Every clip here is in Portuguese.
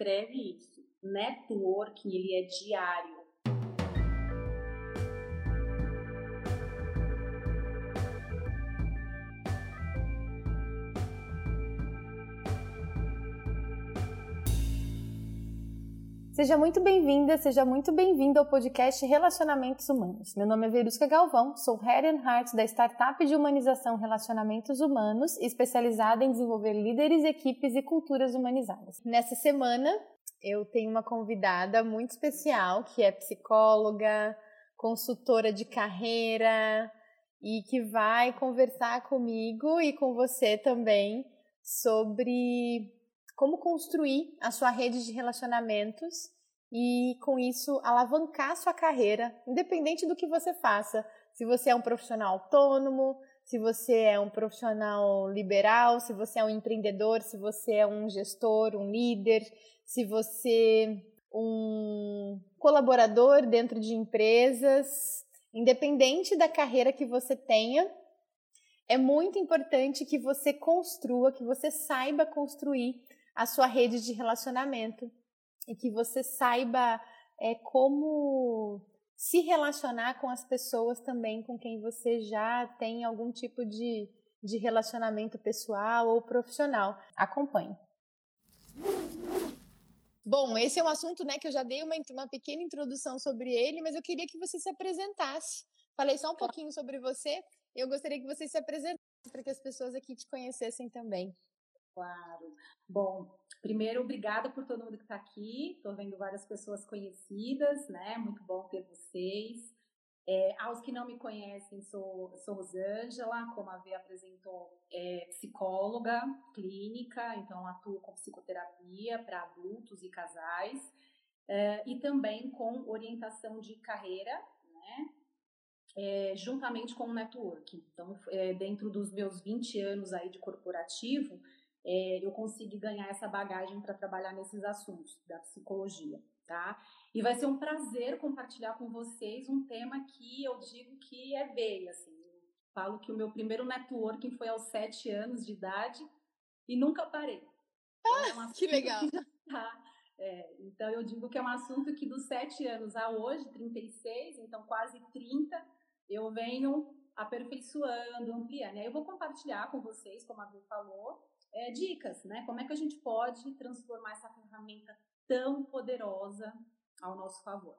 escreve isso. Networking, ele é diário. Seja muito bem-vinda, seja muito bem-vindo ao podcast Relacionamentos Humanos. Meu nome é Verusca Galvão, sou Head and Heart da startup de humanização Relacionamentos Humanos, especializada em desenvolver líderes, equipes e culturas humanizadas. Nessa semana, eu tenho uma convidada muito especial, que é psicóloga, consultora de carreira e que vai conversar comigo e com você também sobre como construir a sua rede de relacionamentos e com isso alavancar sua carreira, independente do que você faça. Se você é um profissional autônomo, se você é um profissional liberal, se você é um empreendedor, se você é um gestor, um líder, se você é um colaborador dentro de empresas, independente da carreira que você tenha, é muito importante que você construa, que você saiba construir a sua rede de relacionamento e que você saiba é, como se relacionar com as pessoas também com quem você já tem algum tipo de, de relacionamento pessoal ou profissional. Acompanhe. Bom, esse é um assunto né, que eu já dei uma, uma pequena introdução sobre ele, mas eu queria que você se apresentasse. Falei só um pouquinho sobre você, eu gostaria que você se apresentasse para que as pessoas aqui te conhecessem também. Claro. Bom, primeiro, obrigada por todo mundo que está aqui. Estou vendo várias pessoas conhecidas, né? Muito bom ter vocês. É, aos que não me conhecem, sou, sou Rosângela, como a Vê apresentou, é psicóloga clínica, então atuo com psicoterapia para adultos e casais, é, e também com orientação de carreira, né? É, juntamente com o networking. Então, é, dentro dos meus 20 anos aí de corporativo, é, eu consigo ganhar essa bagagem para trabalhar nesses assuntos da psicologia, tá? E vai ser um prazer compartilhar com vocês um tema que eu digo que é veia, assim. Eu falo que o meu primeiro networking foi aos sete anos de idade e nunca parei. Então, é ah, que legal! Que tá, é, então eu digo que é um assunto que dos sete anos a hoje, 36, então quase 30, eu venho aperfeiçoando, ampliando. E aí eu vou compartilhar com vocês, como a Bru falou, é, dicas, né? Como é que a gente pode transformar essa ferramenta tão poderosa ao nosso favor.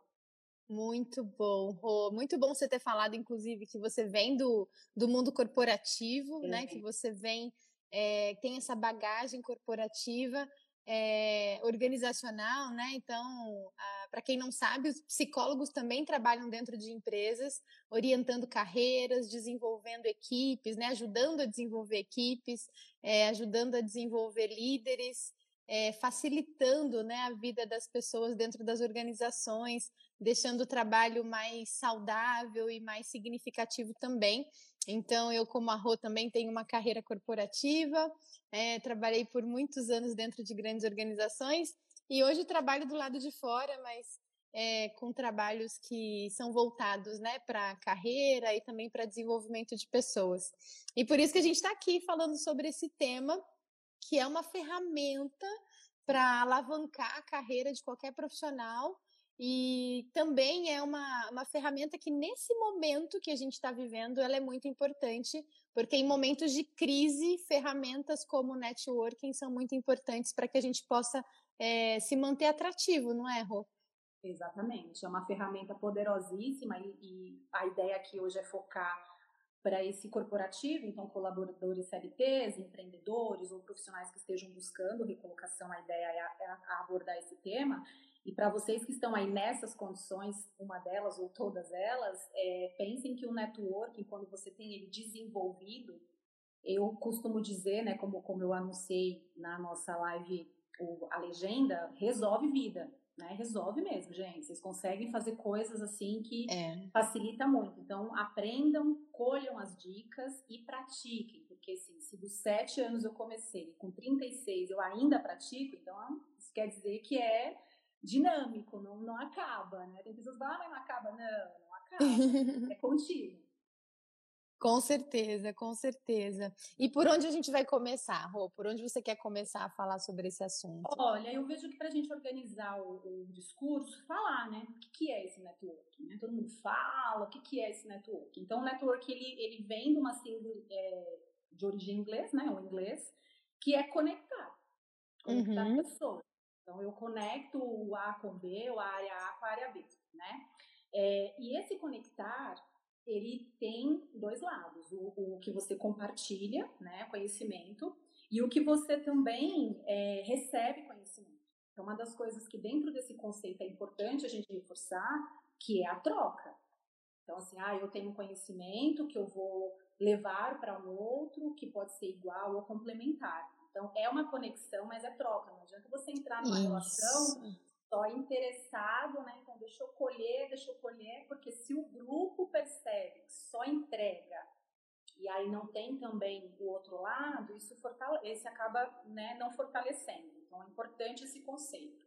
Muito bom, Rô. Muito bom você ter falado, inclusive, que você vem do, do mundo corporativo, é. né? Que você vem, é, tem essa bagagem corporativa, é, organizacional, né? Então, para quem não sabe, os psicólogos também trabalham dentro de empresas, orientando carreiras, desenvolvendo equipes, né? Ajudando a desenvolver equipes, é, ajudando a desenvolver líderes é, facilitando né, a vida das pessoas dentro das organizações, deixando o trabalho mais saudável e mais significativo também. Então, eu, como a Rô, também tenho uma carreira corporativa, é, trabalhei por muitos anos dentro de grandes organizações e hoje trabalho do lado de fora, mas é, com trabalhos que são voltados né, para carreira e também para desenvolvimento de pessoas. E por isso que a gente está aqui falando sobre esse tema que é uma ferramenta para alavancar a carreira de qualquer profissional e também é uma, uma ferramenta que nesse momento que a gente está vivendo ela é muito importante porque em momentos de crise ferramentas como networking são muito importantes para que a gente possa é, se manter atrativo, não é, Rô? Exatamente, é uma ferramenta poderosíssima e, e a ideia aqui hoje é focar para esse corporativo, então colaboradores CLTs, empreendedores ou profissionais que estejam buscando recolocação, a ideia é, é abordar esse tema. E para vocês que estão aí nessas condições, uma delas ou todas elas, é, pensem que o networking, quando você tem ele desenvolvido, eu costumo dizer, né, como, como eu anunciei na nossa live, o, a legenda, resolve vida né? Resolve mesmo, gente. Vocês conseguem fazer coisas assim que é. facilita muito. Então, aprendam, colham as dicas e pratiquem. Porque assim, se dos sete anos eu comecei e com 36 eu ainda pratico, então isso quer dizer que é dinâmico, não, não acaba, né? Tem pessoas que falam, ah, mas não acaba. Não, não acaba. é contínuo. Com certeza, com certeza. E por onde a gente vai começar, Rô? Por onde você quer começar a falar sobre esse assunto? Olha, eu vejo que para a gente organizar o, o, discurso, falar, né? O que, que é esse networking? Né? Todo mundo fala, o que, que é esse networking? Então, o networking, ele, ele vem de uma símbolo é, de origem inglês, né? O inglês, que é conectar. Conectar uhum. pessoas. Então, eu conecto o A com B, o a área A com a área B, né? É, e esse conectar ele tem dois lados: o, o que você compartilha, né, conhecimento, e o que você também é, recebe conhecimento. Então, uma das coisas que dentro desse conceito é importante a gente reforçar, que é a troca. Então, assim, ah, eu tenho conhecimento que eu vou levar para um outro, que pode ser igual ou complementar. Então, é uma conexão, mas é troca. Não adianta você entrar numa Isso. relação só interessado, né? Então, deixa eu colher, deixa eu colher, porque se o grupo percebe que só entrega e aí não tem também o outro lado, isso fortalece, acaba né, não fortalecendo. Então, é importante esse conceito.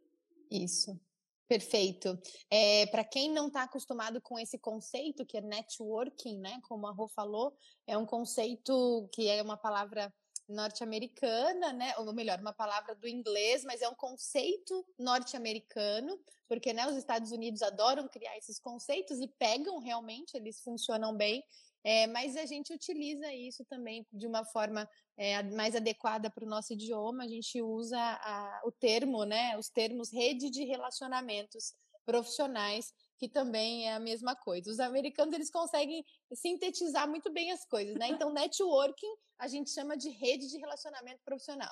Isso. Perfeito. É, Para quem não está acostumado com esse conceito, que é networking, né? Como a Rô falou, é um conceito que é uma palavra norte-americana, né? Ou melhor, uma palavra do inglês, mas é um conceito norte-americano, porque né, os Estados Unidos adoram criar esses conceitos e pegam realmente, eles funcionam bem. É, mas a gente utiliza isso também de uma forma é, mais adequada para o nosso idioma. A gente usa a, o termo, né? Os termos rede de relacionamentos profissionais que também é a mesma coisa. Os americanos eles conseguem sintetizar muito bem as coisas, né? Então, networking a gente chama de rede de relacionamento profissional.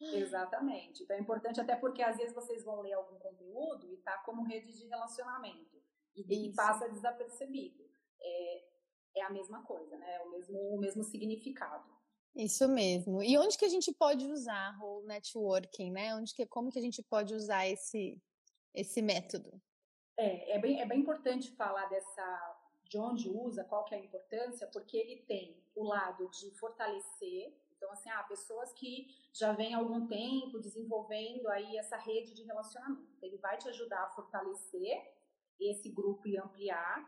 Exatamente. Então é importante até porque às vezes vocês vão ler algum conteúdo e tá como rede de relacionamento e, e passa desapercebido. É, é a mesma coisa, né? É o mesmo, o mesmo significado. Isso mesmo. E onde que a gente pode usar o networking, né? Onde que, como que a gente pode usar esse, esse método? É, é bem, é bem importante falar dessa de onde usa, qual que é a importância, porque ele tem o lado de fortalecer, então assim, ah, pessoas que já vêm há algum tempo desenvolvendo aí essa rede de relacionamento. Ele vai te ajudar a fortalecer esse grupo e ampliar,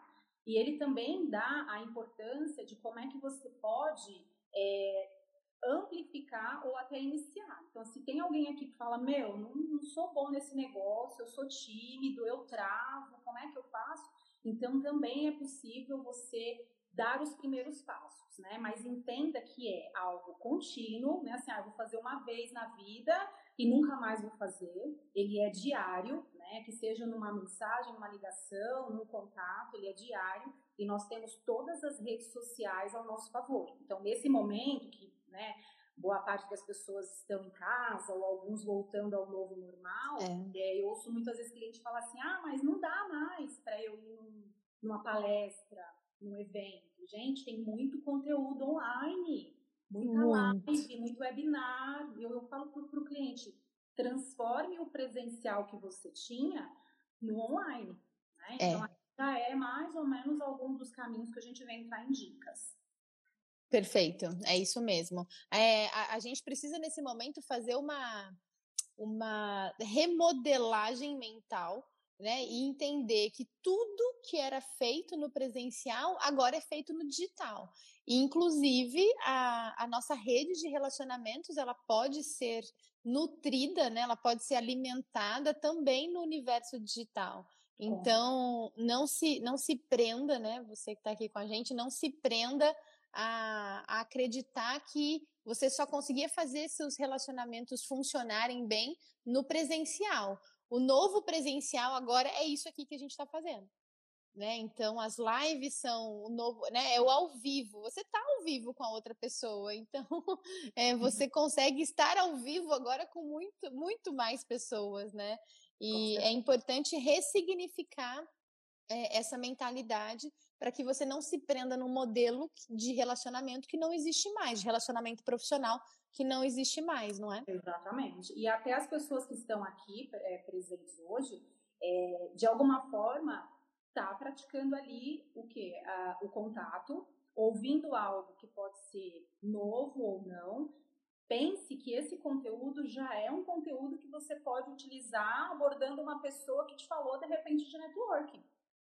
e ele também dá a importância de como é que você pode é, amplificar ou até iniciar. Então, se tem alguém aqui que fala, meu, não, não sou bom nesse negócio, eu sou tímido, eu travo, como é que eu faço? Então, também é possível você dar os primeiros passos, né? Mas entenda que é algo contínuo, né? Assim, ah, eu vou fazer uma vez na vida e nunca mais vou fazer. Ele é diário, né? Que seja numa mensagem, numa ligação, num contato, ele é diário e nós temos todas as redes sociais ao nosso favor. Então, nesse momento que né? Boa parte das pessoas estão em casa ou alguns voltando ao novo normal. É. É, eu ouço muitas vezes clientes falar assim: ah, mas não dá mais para eu ir num, numa palestra, num evento. Gente, tem muito conteúdo online, muita muito. live, muito webinar. Eu, eu falo para o cliente: transforme o presencial que você tinha no online. Né? É. Então, já é mais ou menos algum dos caminhos que a gente vem entrar em dicas. Perfeito, é isso mesmo. É, a, a, gente precisa, nesse momento, fazer uma, uma remodelagem mental, né? E entender que tudo que era feito no presencial agora é feito no digital. E, inclusive, a, a nossa rede de relacionamentos ela pode ser nutrida, né? Ela pode ser alimentada também no universo digital. Então, não se, não se prenda, né? Você que está aqui com a gente, não se prenda a, a acreditar que você só conseguia fazer seus relacionamentos funcionarem bem no presencial. O novo presencial agora é isso aqui que a gente está fazendo. Né? Então as lives são o novo, né? É o ao vivo. Você está ao vivo com a outra pessoa, então é, você consegue estar ao vivo agora com muito, muito mais pessoas, né? E é importante ressignificar é, essa mentalidade para que você não se prenda num modelo de relacionamento que não existe mais, de relacionamento profissional que não existe mais, não é? Exatamente. E até as pessoas que estão aqui é, presentes hoje, é, de alguma forma, tá praticando ali o que? o contato, ouvindo algo que pode ser novo ou não. Pense que esse conteúdo já é um conteúdo que você pode utilizar abordando uma pessoa que te falou de repente de networking.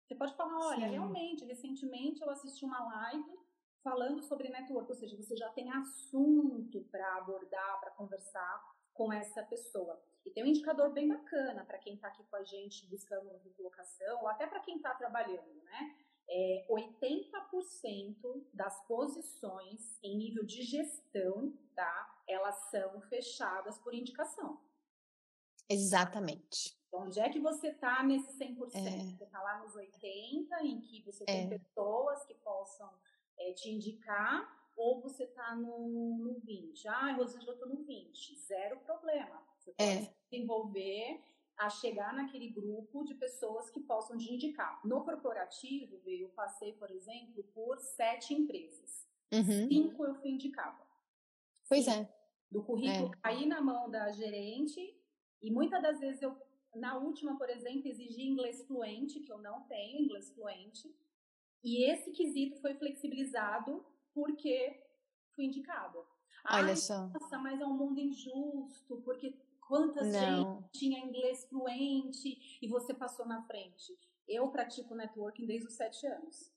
Você pode falar, olha, Sim. realmente, recentemente eu assisti uma live falando sobre network, ou seja, você já tem assunto para abordar, para conversar com essa pessoa. E tem um indicador bem bacana para quem está aqui com a gente buscando recolocação, ou até para quem está trabalhando, né? É, 80% das posições em nível de gestão, tá? Elas são fechadas por indicação. Exatamente. Então, onde é que você está nesse 100%? É. Você está lá nos 80%, em que você tem é. pessoas que possam é, te indicar, ou você está no, no 20%. Ah, Rosângela, eu estou no 20%. Zero problema. Você pode é. se desenvolver a chegar naquele grupo de pessoas que possam te indicar. No corporativo, eu passei, por exemplo, por sete empresas. Uhum. Cinco eu fui indicada. Pois é. Do currículo é. cair na mão da gerente e muitas das vezes eu, na última, por exemplo, exigi inglês fluente, que eu não tenho inglês fluente. E esse quesito foi flexibilizado porque fui indicada. Olha Ai, só. Nossa, mas é um mundo injusto, porque quantas não. gente tinha inglês fluente e você passou na frente. Eu pratico networking desde os sete anos.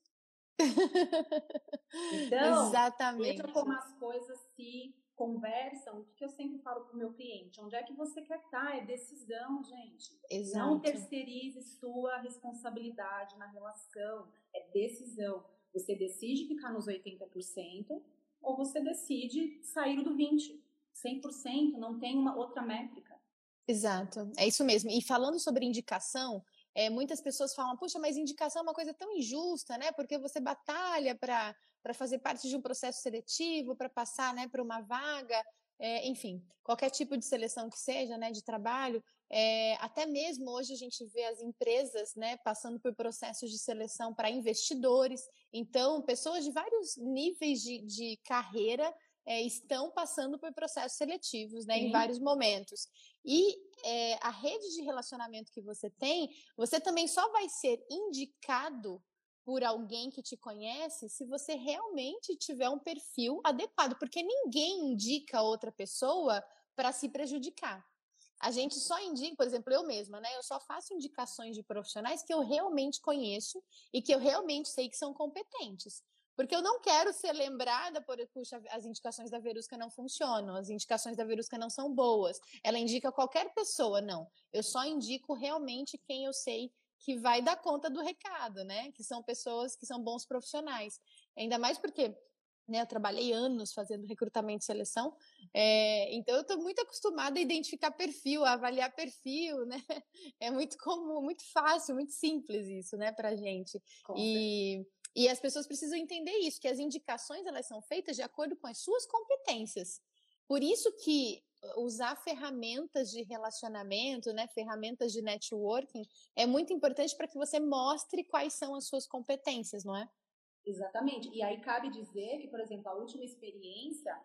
então, Exatamente. veja como as coisas se conversam, o que eu sempre falo para o meu cliente, onde é que você quer estar? É decisão, gente. Exato. Não terceirize sua responsabilidade na relação, é decisão. Você decide ficar nos 80% ou você decide sair do 20%. 100%, não tem uma outra métrica. Exato, é isso mesmo. E falando sobre indicação, é, muitas pessoas falam, puxa, mas indicação é uma coisa tão injusta, né? Porque você batalha para fazer parte de um processo seletivo, para passar né, para uma vaga, é, enfim, qualquer tipo de seleção que seja, né, de trabalho. É, até mesmo hoje a gente vê as empresas né, passando por processos de seleção para investidores. Então, pessoas de vários níveis de, de carreira é, estão passando por processos seletivos, né, em vários momentos. E é, a rede de relacionamento que você tem, você também só vai ser indicado por alguém que te conhece se você realmente tiver um perfil adequado, porque ninguém indica outra pessoa para se prejudicar. A gente só indica, por exemplo, eu mesma, né? Eu só faço indicações de profissionais que eu realmente conheço e que eu realmente sei que são competentes. Porque eu não quero ser lembrada por, puxa, as indicações da Verusca não funcionam, as indicações da Verusca não são boas. Ela indica qualquer pessoa, não. Eu só indico realmente quem eu sei que vai dar conta do recado, né? Que são pessoas que são bons profissionais. Ainda mais porque né, eu trabalhei anos fazendo recrutamento e seleção, é, então eu estou muito acostumada a identificar perfil, a avaliar perfil, né? É muito comum, muito fácil, muito simples isso, né, para gente. E. E as pessoas precisam entender isso, que as indicações elas são feitas de acordo com as suas competências. Por isso que usar ferramentas de relacionamento, né, ferramentas de networking, é muito importante para que você mostre quais são as suas competências, não é? Exatamente. E aí cabe dizer que, por exemplo, a última experiência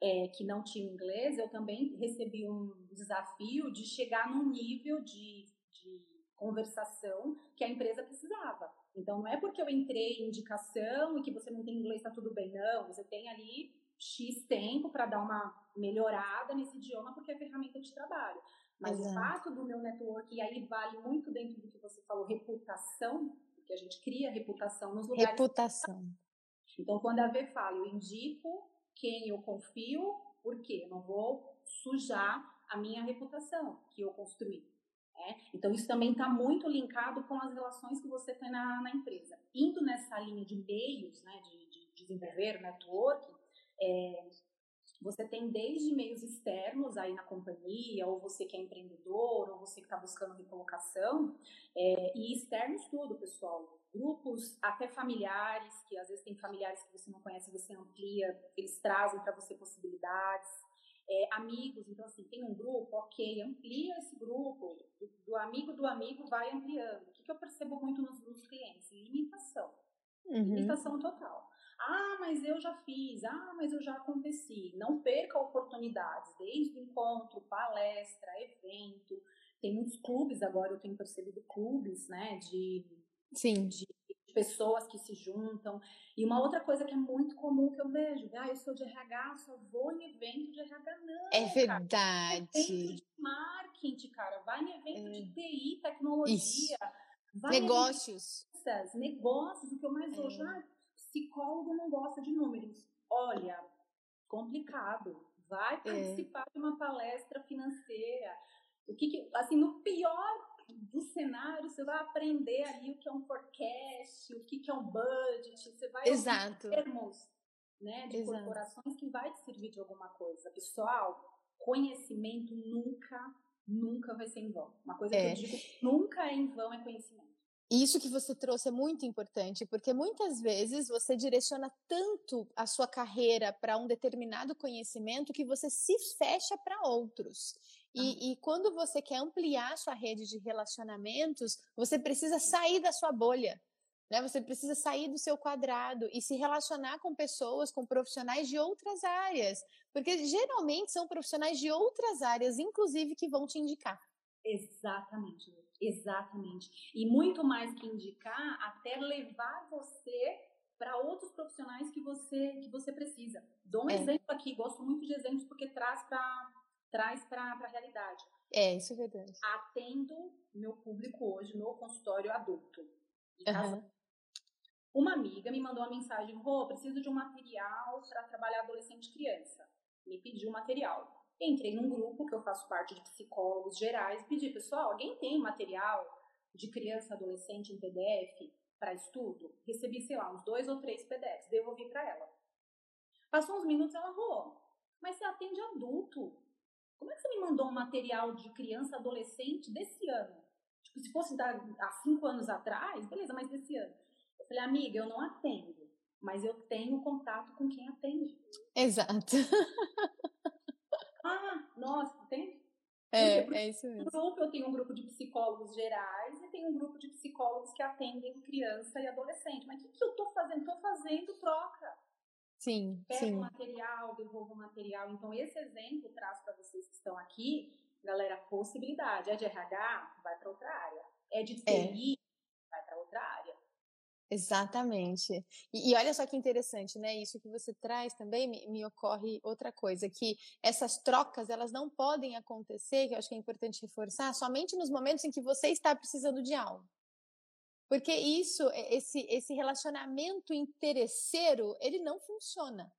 é, que não tinha inglês, eu também recebi um desafio de chegar num nível de, de conversação que a empresa precisava. Então, não é porque eu entrei em indicação e que você não tem inglês, está tudo bem. Não, você tem ali X tempo para dar uma melhorada nesse idioma, porque é ferramenta de trabalho. Mas Exato. o fato do meu network, e aí vale muito dentro do que você falou, reputação, porque a gente cria reputação nos lugares. Reputação. Então, quando a V fala, eu indico quem eu confio, porque eu não vou sujar a minha reputação que eu construí. Né? Então, isso também está muito linkado com as relações que você tem na, na empresa. Indo nessa linha de meios, né, de, de desenvolver network, é, você tem desde meios externos aí na companhia, ou você que é empreendedor, ou você que está buscando recolocação, é, e externos tudo, pessoal. Grupos até familiares, que às vezes tem familiares que você não conhece, você amplia, eles trazem para você possibilidades é, amigos, então assim, tem um grupo, ok, amplia esse grupo, do, do amigo do amigo vai ampliando. O que, que eu percebo muito nos, nos clientes? Limitação. Uhum. Limitação total. Ah, mas eu já fiz, ah, mas eu já aconteci. Não perca oportunidades, desde encontro, palestra, evento. Tem muitos clubes agora, eu tenho percebido clubes, né, de, Sim. de pessoas que se juntam. E uma outra coisa que é muito comum que eu vejo, ah, eu sou de RH, só vou em evento de RH, não. É verdade. Cara. Evento de marketing, cara, vai em evento é. de TI, tecnologia. Negócios. Em negócios, o que eu mais é. vejo, ah, psicólogo não gosta de números. Olha, complicado. Vai é. participar é. de uma palestra financeira. O que, que assim, no pior do cenário, você vai aprender ali o que é um forecast, o que, que é um budget, você vai Exato. termos né, de Exato. corporações que vai te servir de alguma coisa. Pessoal, conhecimento nunca, nunca vai ser em vão. Uma coisa é. que eu digo nunca é em vão é conhecimento. Isso que você trouxe é muito importante, porque muitas vezes você direciona tanto a sua carreira para um determinado conhecimento que você se fecha para outros. E, e, quando você quer ampliar sua rede de relacionamentos, você precisa sair da sua bolha. Né? Você precisa sair do seu quadrado e se relacionar com pessoas, com profissionais de outras áreas. Porque geralmente são profissionais de outras áreas, inclusive, que vão te indicar. Exatamente. Exatamente. E muito mais que indicar, até levar você para outros profissionais que você que você precisa. Dou um é. exemplo aqui, gosto muito de exemplos porque traz para traz para a realidade. É, isso é verdade. Atendo meu público hoje no consultório adulto. Uhum. Uma amiga me mandou uma mensagem: Rô, preciso de um material para trabalhar adolescente e criança. Me pediu material. Entrei num grupo que eu faço parte de psicólogos gerais pedi, pessoal, alguém tem material de criança adolescente em PDF para estudo? Recebi, sei lá, uns dois ou três PDFs, devolvi para ela. Passou uns minutos, ela falou, mas você atende adulto. Como é que você me mandou um material de criança adolescente desse ano? Tipo, se fosse há cinco anos atrás, beleza, mas desse ano. Eu falei, amiga, eu não atendo, mas eu tenho contato com quem atende. Exato. Ah, nossa, tem? É, é isso mesmo. Grupo, eu tenho um grupo de psicólogos gerais e tenho um grupo de psicólogos que atendem criança e adolescente. Mas o que, que eu tô fazendo? Tô fazendo troca. Sim, Pego sim. material, devolvo material. Então, esse exemplo traz para vocês que estão aqui, galera, possibilidade. É de RH? Vai para outra área. É de TI? É. Vai para outra área. Exatamente. E, e, olha só que interessante, né? Isso que você traz também me, me, ocorre outra coisa, que essas trocas elas não podem acontecer, que eu acho que é importante reforçar, somente nos momentos em que você está precisando de algo. Porque isso, esse, esse relacionamento interesseiro, ele não funciona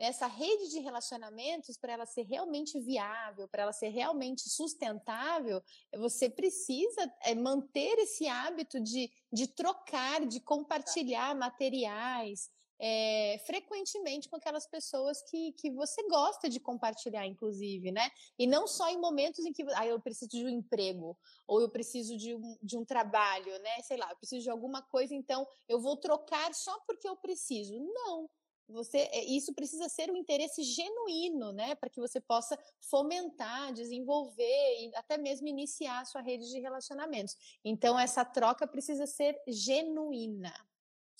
essa rede de relacionamentos, para ela ser realmente viável, para ela ser realmente sustentável, você precisa é, manter esse hábito de, de trocar, de compartilhar materiais. É, frequentemente com aquelas pessoas que, que você gosta de compartilhar, inclusive, né? E não só em momentos em que ah, eu preciso de um emprego, ou eu preciso de um, de um trabalho, né? Sei lá, eu preciso de alguma coisa, então eu vou trocar só porque eu preciso. Não você é, isso precisa ser um interesse genuíno, né, para que você possa fomentar, desenvolver e até mesmo iniciar a sua rede de relacionamentos. Então essa troca precisa ser genuína.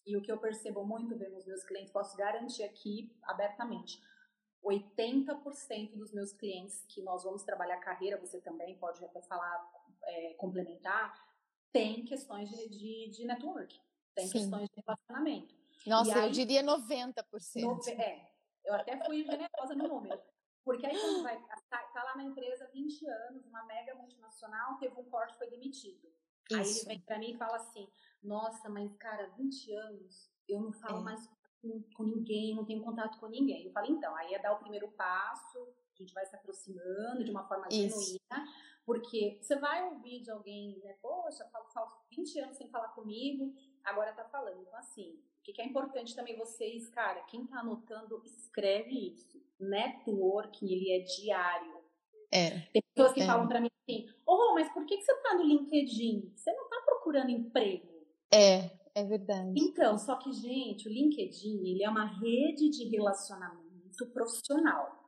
E o que eu percebo muito bem nos meus clientes, posso garantir aqui abertamente, 80% dos meus clientes que nós vamos trabalhar carreira, você também pode até falar, é, complementar, tem questões de, de, de network, tem Sim. questões de relacionamento. Nossa, aí, eu diria 90%. No, é, eu até fui generosa no número. Porque aí quando vai, tá, tá, lá na empresa 20 anos, uma mega multinacional, teve um corte foi demitido. Isso. Aí ele vem pra mim e fala assim, nossa, mas cara, 20 anos, eu não falo é. mais com, com, ninguém, não tenho contato com ninguém. Eu falo, então, aí é dar o primeiro passo, a gente vai se aproximando de uma forma Isso. genuína, porque você vai ouvir de alguém, né, poxa, falo, falo 20 anos sem falar comigo, agora tá falando. Então, assim, o que, é importante também vocês, cara, quem tá anotando, escreve isso. Networking, ele é diário. É. Tem pessoas que é. falam para mim assim, oh, mas por que, que você tá no LinkedIn? Você não tá procurando emprego. É, é verdade. Então, só que, gente, o LinkedIn, ele é uma rede de relacionamento profissional,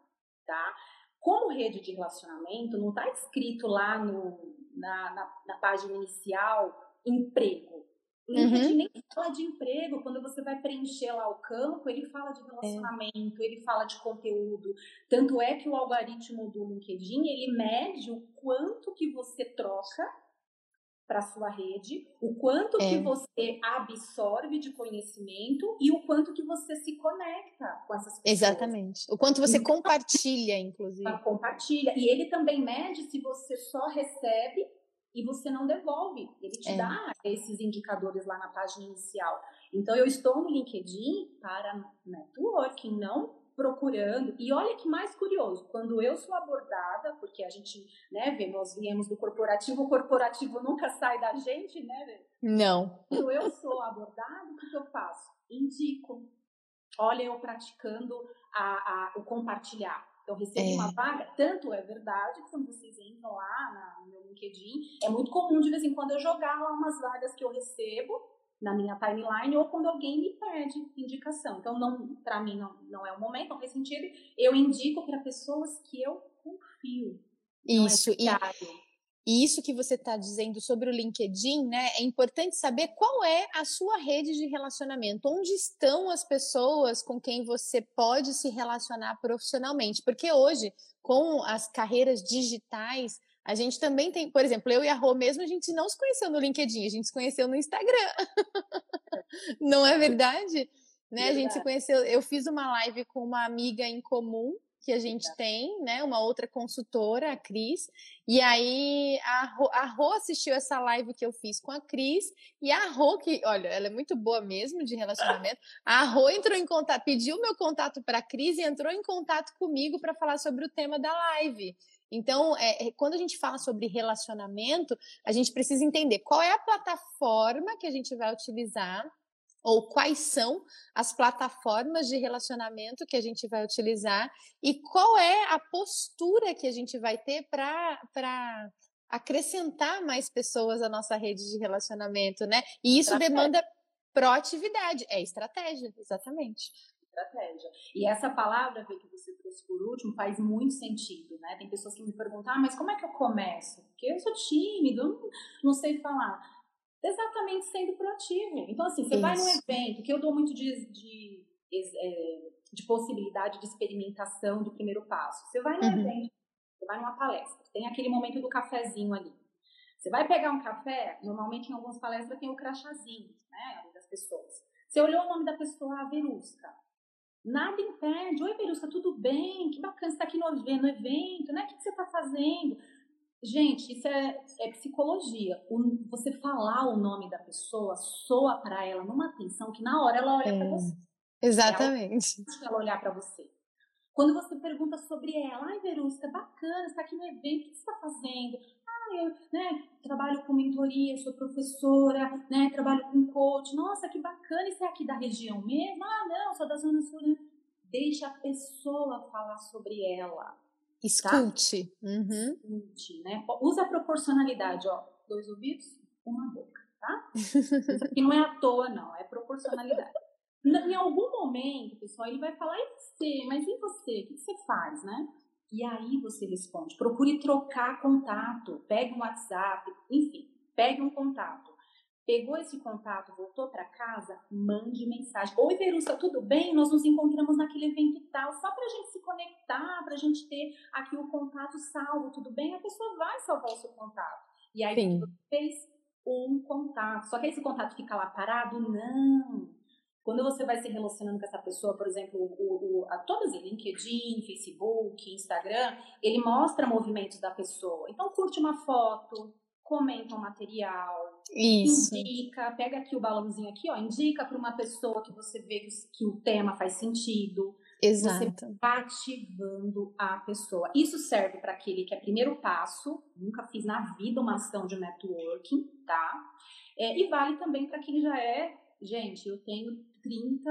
tá? Como rede de relacionamento, não tá escrito lá no, na, na, na página inicial emprego. O LinkedIn uhum. nem fala de emprego, quando você vai preencher lá o campo, ele fala de é. relacionamento, é. ele fala de conteúdo. Tanto é que o algoritmo do LinkedIn, ele mede o quanto que você troca para sua rede, o quanto é. que você absorve de conhecimento e o quanto que você se conecta com essas pessoas. Exatamente. O quanto você então, compartilha, inclusive. Compartilha. E ele também mede se você só recebe e você não devolve. Ele te é. dá esses indicadores lá na página inicial. Então, eu estou no LinkedIn para networking, não procurando. E olha que mais curioso, quando eu sou abordada, porque a gente, né, vê, nós viemos do corporativo, o corporativo nunca sai da gente, né? Não. Quando eu sou abordada, o que, eu faço? Indico. Olha, eu praticando a, a, o compartilhar. Então, recebi é. uma vaga, tanto é verdade que quando vocês entram lá na, no meu LinkedIn, é muito comum de vez em quando eu jogar lá umas vagas que eu recebo na minha timeline ou quando alguém me pede indicação. Então, não, para mim não, não é o momento, não faz sentido. Eu indico para pessoas que eu confio. É Isso, é e, e isso que você está dizendo sobre o LinkedIn, né? É importante saber qual é a sua rede de relacionamento, onde estão as pessoas com quem você pode se relacionar profissionalmente. Porque hoje, com as carreiras digitais, a gente também tem, por exemplo, eu e a Rô mesmo, a gente não se conheceu no LinkedIn, a gente se conheceu no Instagram. não é verdade? Né? A gente se conheceu, eu fiz uma live com uma amiga em comum que a gente tem, né? Uma outra consultora, a Cris. E aí a Rô, a Rô assistiu essa live que eu fiz com a Cris. E a Rô, que, olha, ela é muito boa mesmo de relacionamento. A Rô entrou em contato, pediu meu contato para a Cris e entrou em contato comigo para falar sobre o tema da live. Então, é, é, quando a gente fala sobre relacionamento, a gente precisa entender qual é a plataforma que a gente vai utilizar ou quais são as plataformas de relacionamento que a gente vai utilizar e qual é a postura que a gente vai ter para acrescentar mais pessoas à nossa rede de relacionamento, né? E isso demanda proatividade, é estratégia, exatamente. Estratégia. E essa palavra que você trouxe por último faz muito sentido, né? Tem pessoas que me perguntam, ah, mas como é que eu começo? Porque eu sou tímido, não, não sei falar exatamente sendo proativo. Então, assim, você Isso. vai num evento, que eu dou muito de, de, é, de, possibilidade de experimentação do primeiro passo. Você vai num uhum. evento, você vai numa palestra, tem aquele momento do cafezinho ali. Você vai pegar um café, normalmente em algumas palestras tem o crachazinho, né, das pessoas. Você olhou o nome da pessoa, a Verusca. Nada impede. Oi, Verusca, tudo bem? Que bacana, você está aqui no, no evento, né? O que, você está fazendo? Gente, isso é, é psicologia. O, você falar o nome da pessoa soa para ela numa atenção que na hora ela olha é, para você. Exatamente. Ela, ela olhar para você. Quando você pergunta sobre ela, ai Verusca, bacana, está aqui no evento, o que você está fazendo? Ah, eu né, trabalho com mentoria, sou professora, né, trabalho com coach. Nossa, que bacana, isso é aqui da região mesmo? Ah, não, sou da Zona Sul. Né? Deixa a pessoa falar sobre ela. Escute. Tá? Uhum. Escute, né? Usa a proporcionalidade, ó. Dois ouvidos, uma boca, tá? Isso aqui não é à toa, não. É proporcionalidade. Em algum momento, pessoal, ele vai falar, e você? Mas e você? O que você faz, né? E aí você responde. Procure trocar contato. Pegue um WhatsApp, enfim, pegue um contato. Pegou esse contato, voltou para casa, mande mensagem. Oi, Verusca, tudo bem? Nós nos encontramos naquele evento tal, só para a gente se conectar, para a gente ter aqui o contato salvo, tudo bem? A pessoa vai salvar o seu contato. E aí Sim. você fez um contato. Só que esse contato fica lá parado? Não. Quando você vai se relacionando com essa pessoa, por exemplo, o, o, a todas LinkedIn, Facebook, Instagram, ele mostra movimentos da pessoa. Então curte uma foto, comenta o material, Isso. indica, pega aqui o balãozinho aqui, ó, indica para uma pessoa que você vê que o tema faz sentido. Exato. Você ativando a pessoa. Isso serve para aquele que é primeiro passo, nunca fiz na vida uma ação de networking, tá? É, e vale também para quem já é, gente, eu tenho 30,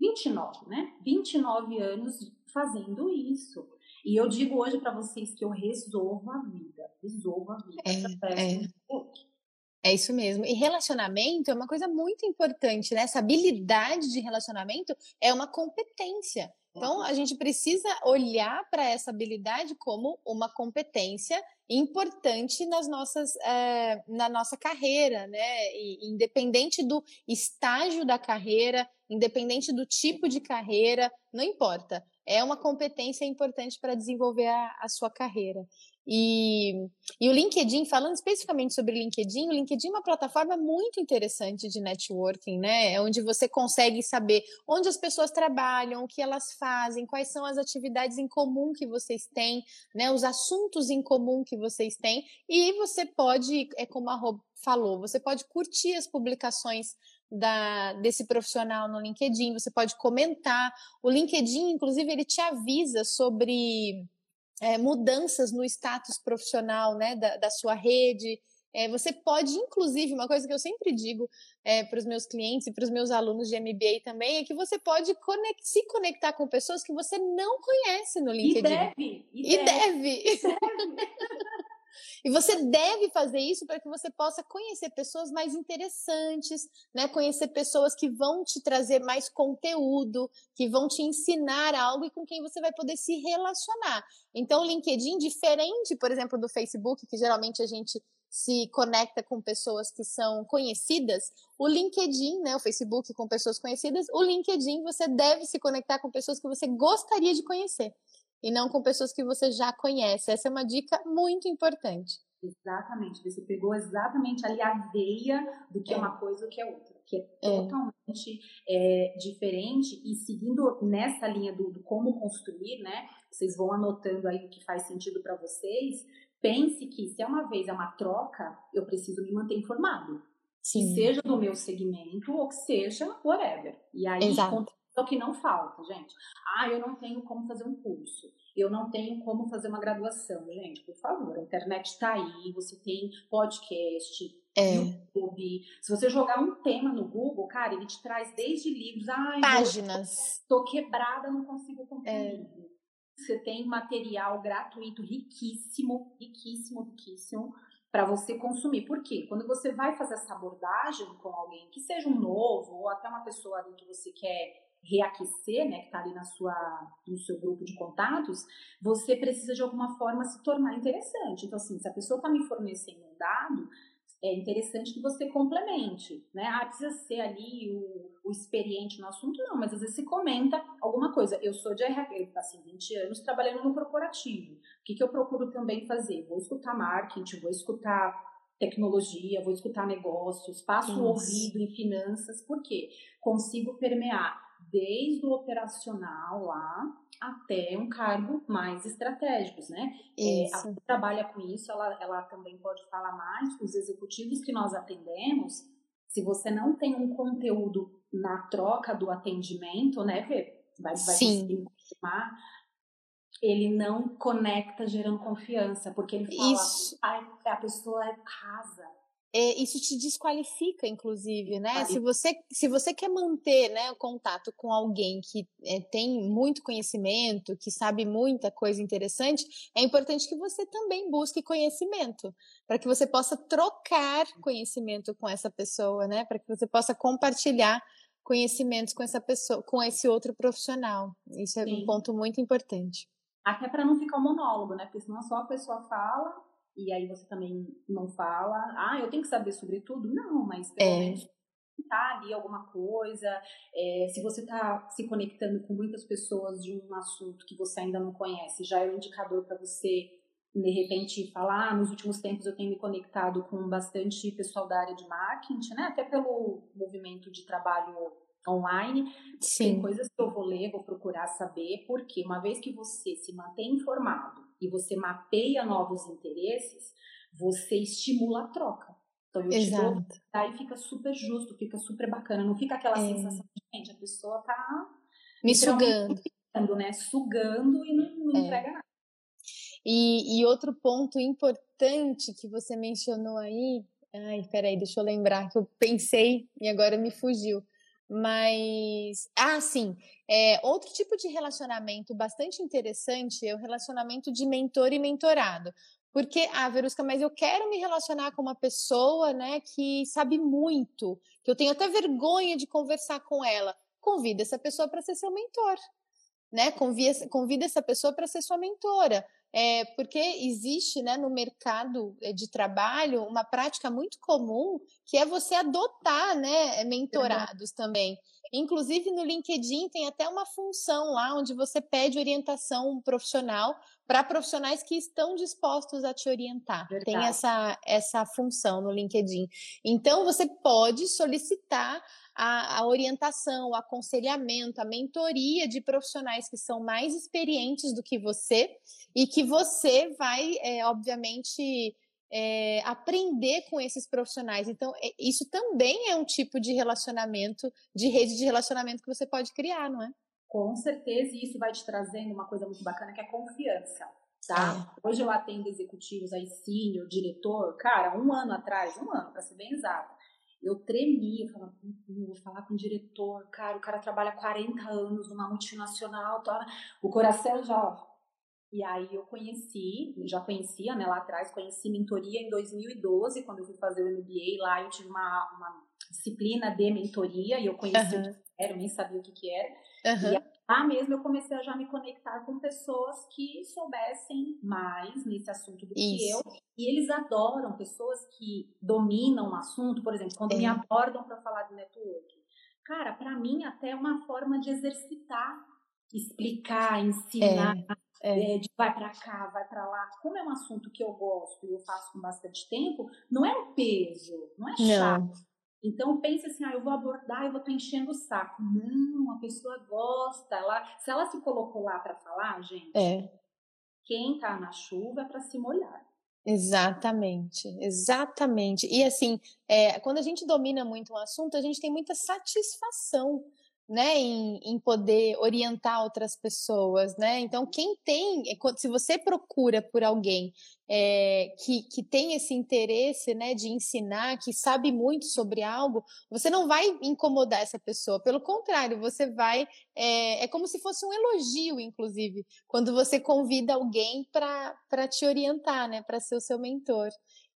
29, né? 29 anos fazendo isso. E eu digo hoje para vocês que eu resolvo a vida. Resolvo a vida. É, é. é isso mesmo. E relacionamento é uma coisa muito importante, né? Essa habilidade de relacionamento é uma competência. Então, a gente precisa olhar para essa habilidade como uma competência importante nas nossas, é, na nossa carreira, né? E, independente do estágio da carreira, independente do tipo de carreira, não importa é uma competência importante para desenvolver a, a, sua carreira. E, e o LinkedIn, falando especificamente sobre o LinkedIn, o LinkedIn é uma plataforma muito interessante de networking, né? É onde você consegue saber onde as pessoas trabalham, o que elas fazem, quais são as atividades em comum que vocês têm, né? Os assuntos em comum que vocês têm. E você pode, é como a Rob falou, você pode curtir as publicações da, desse profissional no LinkedIn, você pode comentar. O LinkedIn, inclusive, ele te avisa sobre é, mudanças no status profissional né, da, da sua rede. É, você pode, inclusive, uma coisa que eu sempre digo é, para os meus clientes e para os meus alunos de MBA também, é que você pode conect, se conectar com pessoas que você não conhece no LinkedIn. E deve. E, e deve. deve. E você deve fazer isso para que você possa conhecer pessoas mais interessantes, né? Conhecer pessoas que vão te trazer mais conteúdo, que vão te ensinar algo e com quem você vai poder se relacionar. Então, o LinkedIn, diferente, por exemplo, do Facebook, que geralmente a gente se conecta com pessoas que são conhecidas, o LinkedIn, né, o Facebook com pessoas conhecidas, o LinkedIn você deve se conectar com pessoas que você gostaria de conhecer e não com pessoas que você já conhece. Essa é uma dica muito importante. Exatamente, você pegou exatamente ali a veia do que é, é uma coisa e o que é outra, que é, é. totalmente é. diferente e seguindo nessa linha do, do, como construir, né? Vocês vão anotando aí o que faz sentido para vocês. Pense que se é uma vez é uma troca, eu preciso me manter informado. Sim. Que seja do meu segmento ou que seja whatever. E aí, Exato. É o que não falta, gente. Ah, eu não tenho como fazer um curso. Eu não tenho como fazer uma graduação. Gente, por favor, a internet está aí. Você tem podcast, é. YouTube. Se você jogar um tema no Google, cara, ele te traz desde livros. Ai, Páginas. Tô, tô quebrada, não consigo comprar é. Você tem material gratuito riquíssimo, riquíssimo, riquíssimo para você consumir. Por quê? Quando você vai fazer essa abordagem com alguém, que seja um novo ou até uma pessoa que você quer reaquecer, né, que está ali na sua, no seu grupo de contatos, você precisa de alguma forma se tornar interessante. Então, assim, se a pessoa está me fornecendo um dado, é interessante que você complemente, né? Ah, precisa ser ali o, o experiente no assunto, não, mas às vezes você comenta alguma coisa. Eu sou de RH, assim, 20 anos trabalhando no corporativo. O que, que eu procuro também fazer? Vou escutar marketing, vou escutar tecnologia, vou escutar negócios, passo o ouvido em finanças, por quê? Consigo permear desde o operacional lá até um cargo mais estratégicos, né? É, a que trabalha com isso, ela, ela também pode falar mais. Os executivos que nós atendemos, se você não tem um conteúdo na troca do atendimento, né, Vê? Vai, vai conseguir confirmar, ele não conecta gerando confiança, porque ele fala, isso. a, a pessoa é rasa, isso te desqualifica, inclusive, né? Se você, se você quer manter né, o contato com alguém que é, tem muito conhecimento, que sabe muita coisa interessante, é importante que você também busque conhecimento, para que você possa trocar conhecimento com essa pessoa, né? Para que você possa compartilhar conhecimentos com essa pessoa, com esse outro profissional. Isso é Sim. um ponto muito importante. Até para não ficar um monólogo, né? Porque senão só a pessoa fala e aí você também não fala, ah, eu tenho que saber sobre tudo. Não, mas pelo é. menos tá ali alguma coisa, é, se você está se conectando com muitas pessoas de um assunto que você ainda não conhece, já é um indicador para você, de repente, falar, ah, nos últimos tempos eu tenho me conectado com bastante pessoal da área de marketing, né, até pelo movimento de trabalho online, Sim. tem coisas que eu vou ler, vou procurar saber, porque uma vez que você se mantém informado e você mapeia novos interesses, você estimula a troca. Então, eu Exato. te dou, aí fica super justo, fica super bacana. Não fica aquela é. sensação de, gente, a pessoa tá... Me sugando. Né? Sugando e não, não é. entrega nada. E, e outro ponto importante que você mencionou aí... Ai, peraí, deixa eu lembrar que eu pensei e agora me fugiu mas, ah, sim, é, outro tipo de relacionamento bastante interessante é o relacionamento de mentor e mentorado. Porque, ah, Verusca, mas eu quero me relacionar com uma pessoa, né, que sabe muito, que eu tenho até vergonha de conversar com ela. Convida essa pessoa para ser seu mentor, né? Convida, convida essa pessoa para ser sua mentora. É, porque existe né, no mercado eh, de trabalho uma prática muito comum que é você adotar né, mentorados também. Inclusive no LinkedIn tem até uma função lá onde você pede orientação profissional para profissionais que estão dispostos a te orientar. Verdade. Tem essa, essa função no LinkedIn. Então você pode solicitar a, a, orientação, o aconselhamento, a mentoria de profissionais que são mais experientes do que você e que você vai, é, obviamente, é, aprender com esses profissionais. Então, é, isso também é um tipo de relacionamento, de rede de relacionamento que você pode criar, não é? Com certeza, e isso vai te trazendo uma coisa muito bacana que é confiança. Tá? É. Hoje eu atendo executivos aí, senior, diretor, cara, um ano atrás, um ano, para ser bem exato, eu tremia, eu falava, vou falar com o diretor, cara, o cara trabalha 40 anos numa multinacional, tá? o coração já, e aí eu conheci, já conhecia, né, lá atrás, conheci mentoria em 2012, quando eu fui fazer o MBA lá, eu tive uma, uma disciplina de mentoria, e eu conheci uhum. o que era, eu nem sabia o que que era, uhum. e lá mesmo eu comecei a já me conectar com pessoas que soubessem mais nesse assunto do Isso. que eu, e eles adoram pessoas que dominam o assunto, por exemplo, quando é. me abordam para falar de network. Cara, para mim até é uma forma de exercitar, explicar, ensinar, é é. É, de vai para cá, vai para lá. Como é um assunto que eu gosto e eu faço com bastante tempo, não é um peso, não é chato. Não. Então pense assim, ah, eu vou abordar, eu vou estar enchendo o saco. Não, a pessoa gosta, ela, se ela se colocou lá para falar, gente, é. quem tá na chuva é para se molhar. Exatamente, exatamente. E assim, é, quando a gente domina muito um assunto, a gente tem muita satisfação né, em, em, poder orientar outras pessoas, né? Então, quem tem, é, se você procura por alguém é, que, que tem esse interesse, né, de ensinar, que sabe muito sobre algo, você não vai incomodar essa pessoa. Pelo contrário, você vai, é, é como se fosse um elogio, inclusive, quando você convida alguém para te orientar, né, para ser o seu mentor.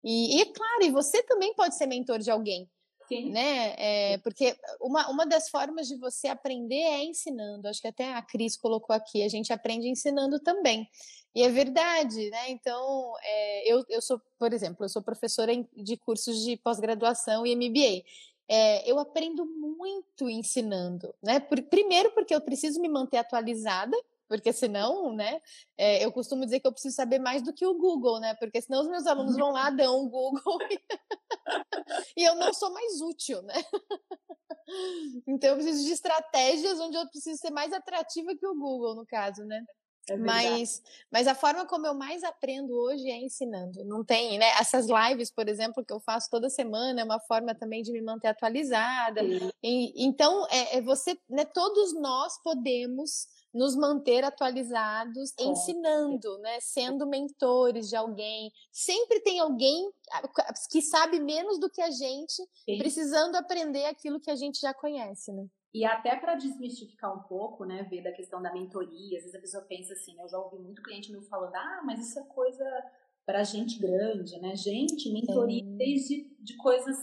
E, e é claro, e você também pode ser mentor de alguém. Sim. Né? É, porque uma, uma das formas de você aprender é ensinando. Acho que até a Cris colocou aqui, a gente aprende ensinando também. E é verdade, né? Então, é, eu, eu sou, por exemplo, eu sou professora de cursos de pós-graduação e MBA. É, eu aprendo muito ensinando, né? Por, primeiro porque eu preciso me manter atualizada, porque senão, né, é, eu costumo dizer que eu preciso saber mais do que o Google, né, porque senão os meus alunos vão lá, dão o Google e, eu não sou mais útil, né. Então eu preciso de estratégias onde eu preciso ser mais atrativa que o Google, no caso, né. É mas, mas a forma como eu mais aprendo hoje é ensinando. Não tem, né? Essas lives, por exemplo, que eu faço toda semana, é uma forma também de me manter atualizada. E, então, é, é você, né? Todos nós podemos nos manter atualizados, é. ensinando, né? Sendo mentores de alguém. Sempre tem alguém que sabe menos do que a gente, Sim. precisando aprender aquilo que a gente já conhece, né? E até para desmistificar um pouco, né, ver da questão da mentoria, às vezes a pessoa pensa assim, né, eu já ouvi muito cliente meu falando, ah, mas isso é coisa para gente grande, né? Gente, mentoria é. desde de coisas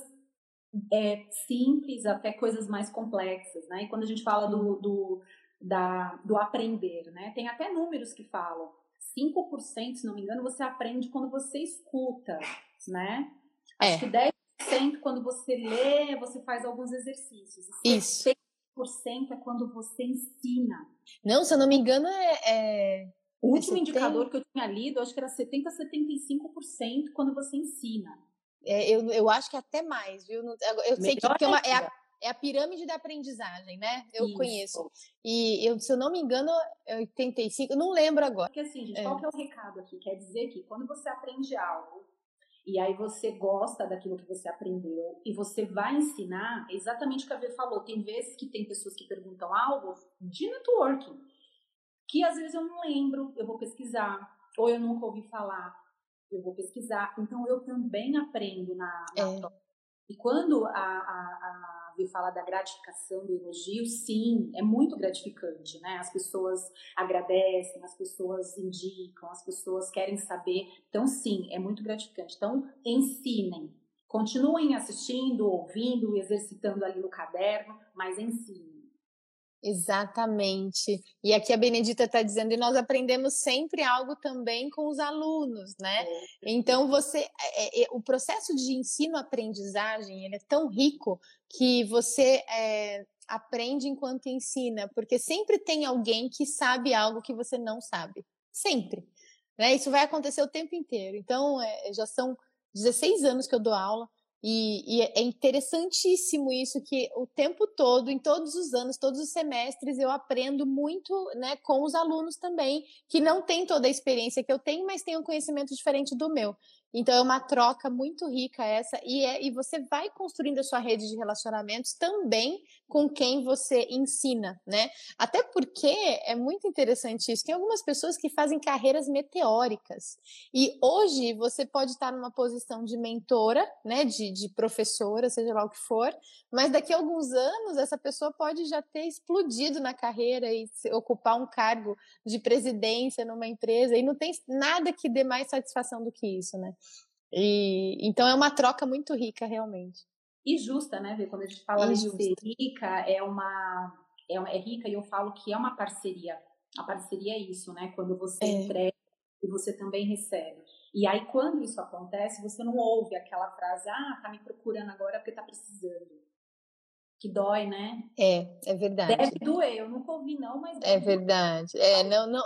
é, simples até coisas mais complexas, né? E quando a gente fala do, do da, do aprender, né? Tem até números que falam. 5%, se não me engano, você aprende quando você escuta, né? É. Acho que 10% quando você lê, você faz alguns exercícios. Isso. 6% é quando você ensina. Não, se eu não me engano, é. é... O último é indicador que eu tinha lido, acho que era 70% a 75% quando você ensina. É, eu, eu acho que é até mais, viu? Eu sei Melhor que é, uma, é a é a pirâmide da aprendizagem, né? Eu Isso. conheço. E eu, se eu não me engano, é 85, não lembro agora. Porque assim, gente, é. qual que é o recado aqui? Quer dizer que quando você aprende algo e aí você gosta daquilo que você aprendeu e você vai ensinar, exatamente o que a Vê falou. Tem vezes que tem pessoas que perguntam algo de networking, que às vezes eu não lembro, eu vou pesquisar, ou eu nunca ouvi falar, eu vou pesquisar. Então eu também aprendo na, na é. E quando a, a, a ouvir falar da gratificação do elogio, sim, é muito gratificante, né? As pessoas agradecem, as pessoas indicam, as pessoas querem saber. Então, sim, é muito gratificante. Então, ensinem. Continuem assistindo, ouvindo, exercitando ali no caderno, mas ensinem. Exatamente. E aqui a Benedita está dizendo, e nós aprendemos sempre algo também com os alunos, né? É. Então você, é, é, o processo de ensino-aprendizagem ele é tão rico que você é, aprende enquanto ensina, porque sempre tem alguém que sabe algo que você não sabe. Sempre. Né? Isso vai acontecer o tempo inteiro. Então, é, já são 16 anos que eu dou aula. E, e, é interessantíssimo isso que o tempo todo, em todos os anos, todos os semestres, eu aprendo muito né, com os alunos também, que não têm toda a experiência que eu tenho, mas têm um conhecimento diferente do meu. Então é uma troca muito rica essa e, é, e você vai construindo a sua rede de relacionamentos também com quem você ensina, né? Até porque é muito interessante isso. Tem algumas pessoas que fazem carreiras meteóricas e hoje você pode estar numa posição de mentora, né? De, de professora, seja lá o que for, mas daqui a alguns anos essa pessoa pode já ter explodido na carreira e ocupar um cargo de presidência numa empresa e não tem nada que dê mais satisfação do que isso, né? E, então é uma troca muito rica, realmente. E justa, né, Vê? Quando a gente fala de ser rica, é uma, é. É rica e eu falo que é uma parceria. A parceria é isso, né? Quando você é. entrega e você também recebe. E aí, quando isso acontece, você não ouve aquela frase, ah, tá me procurando agora porque tá precisando. Que dói, né? É, é verdade. Deve doer, eu nunca ouvi não, mas... É verdade. É, não, não,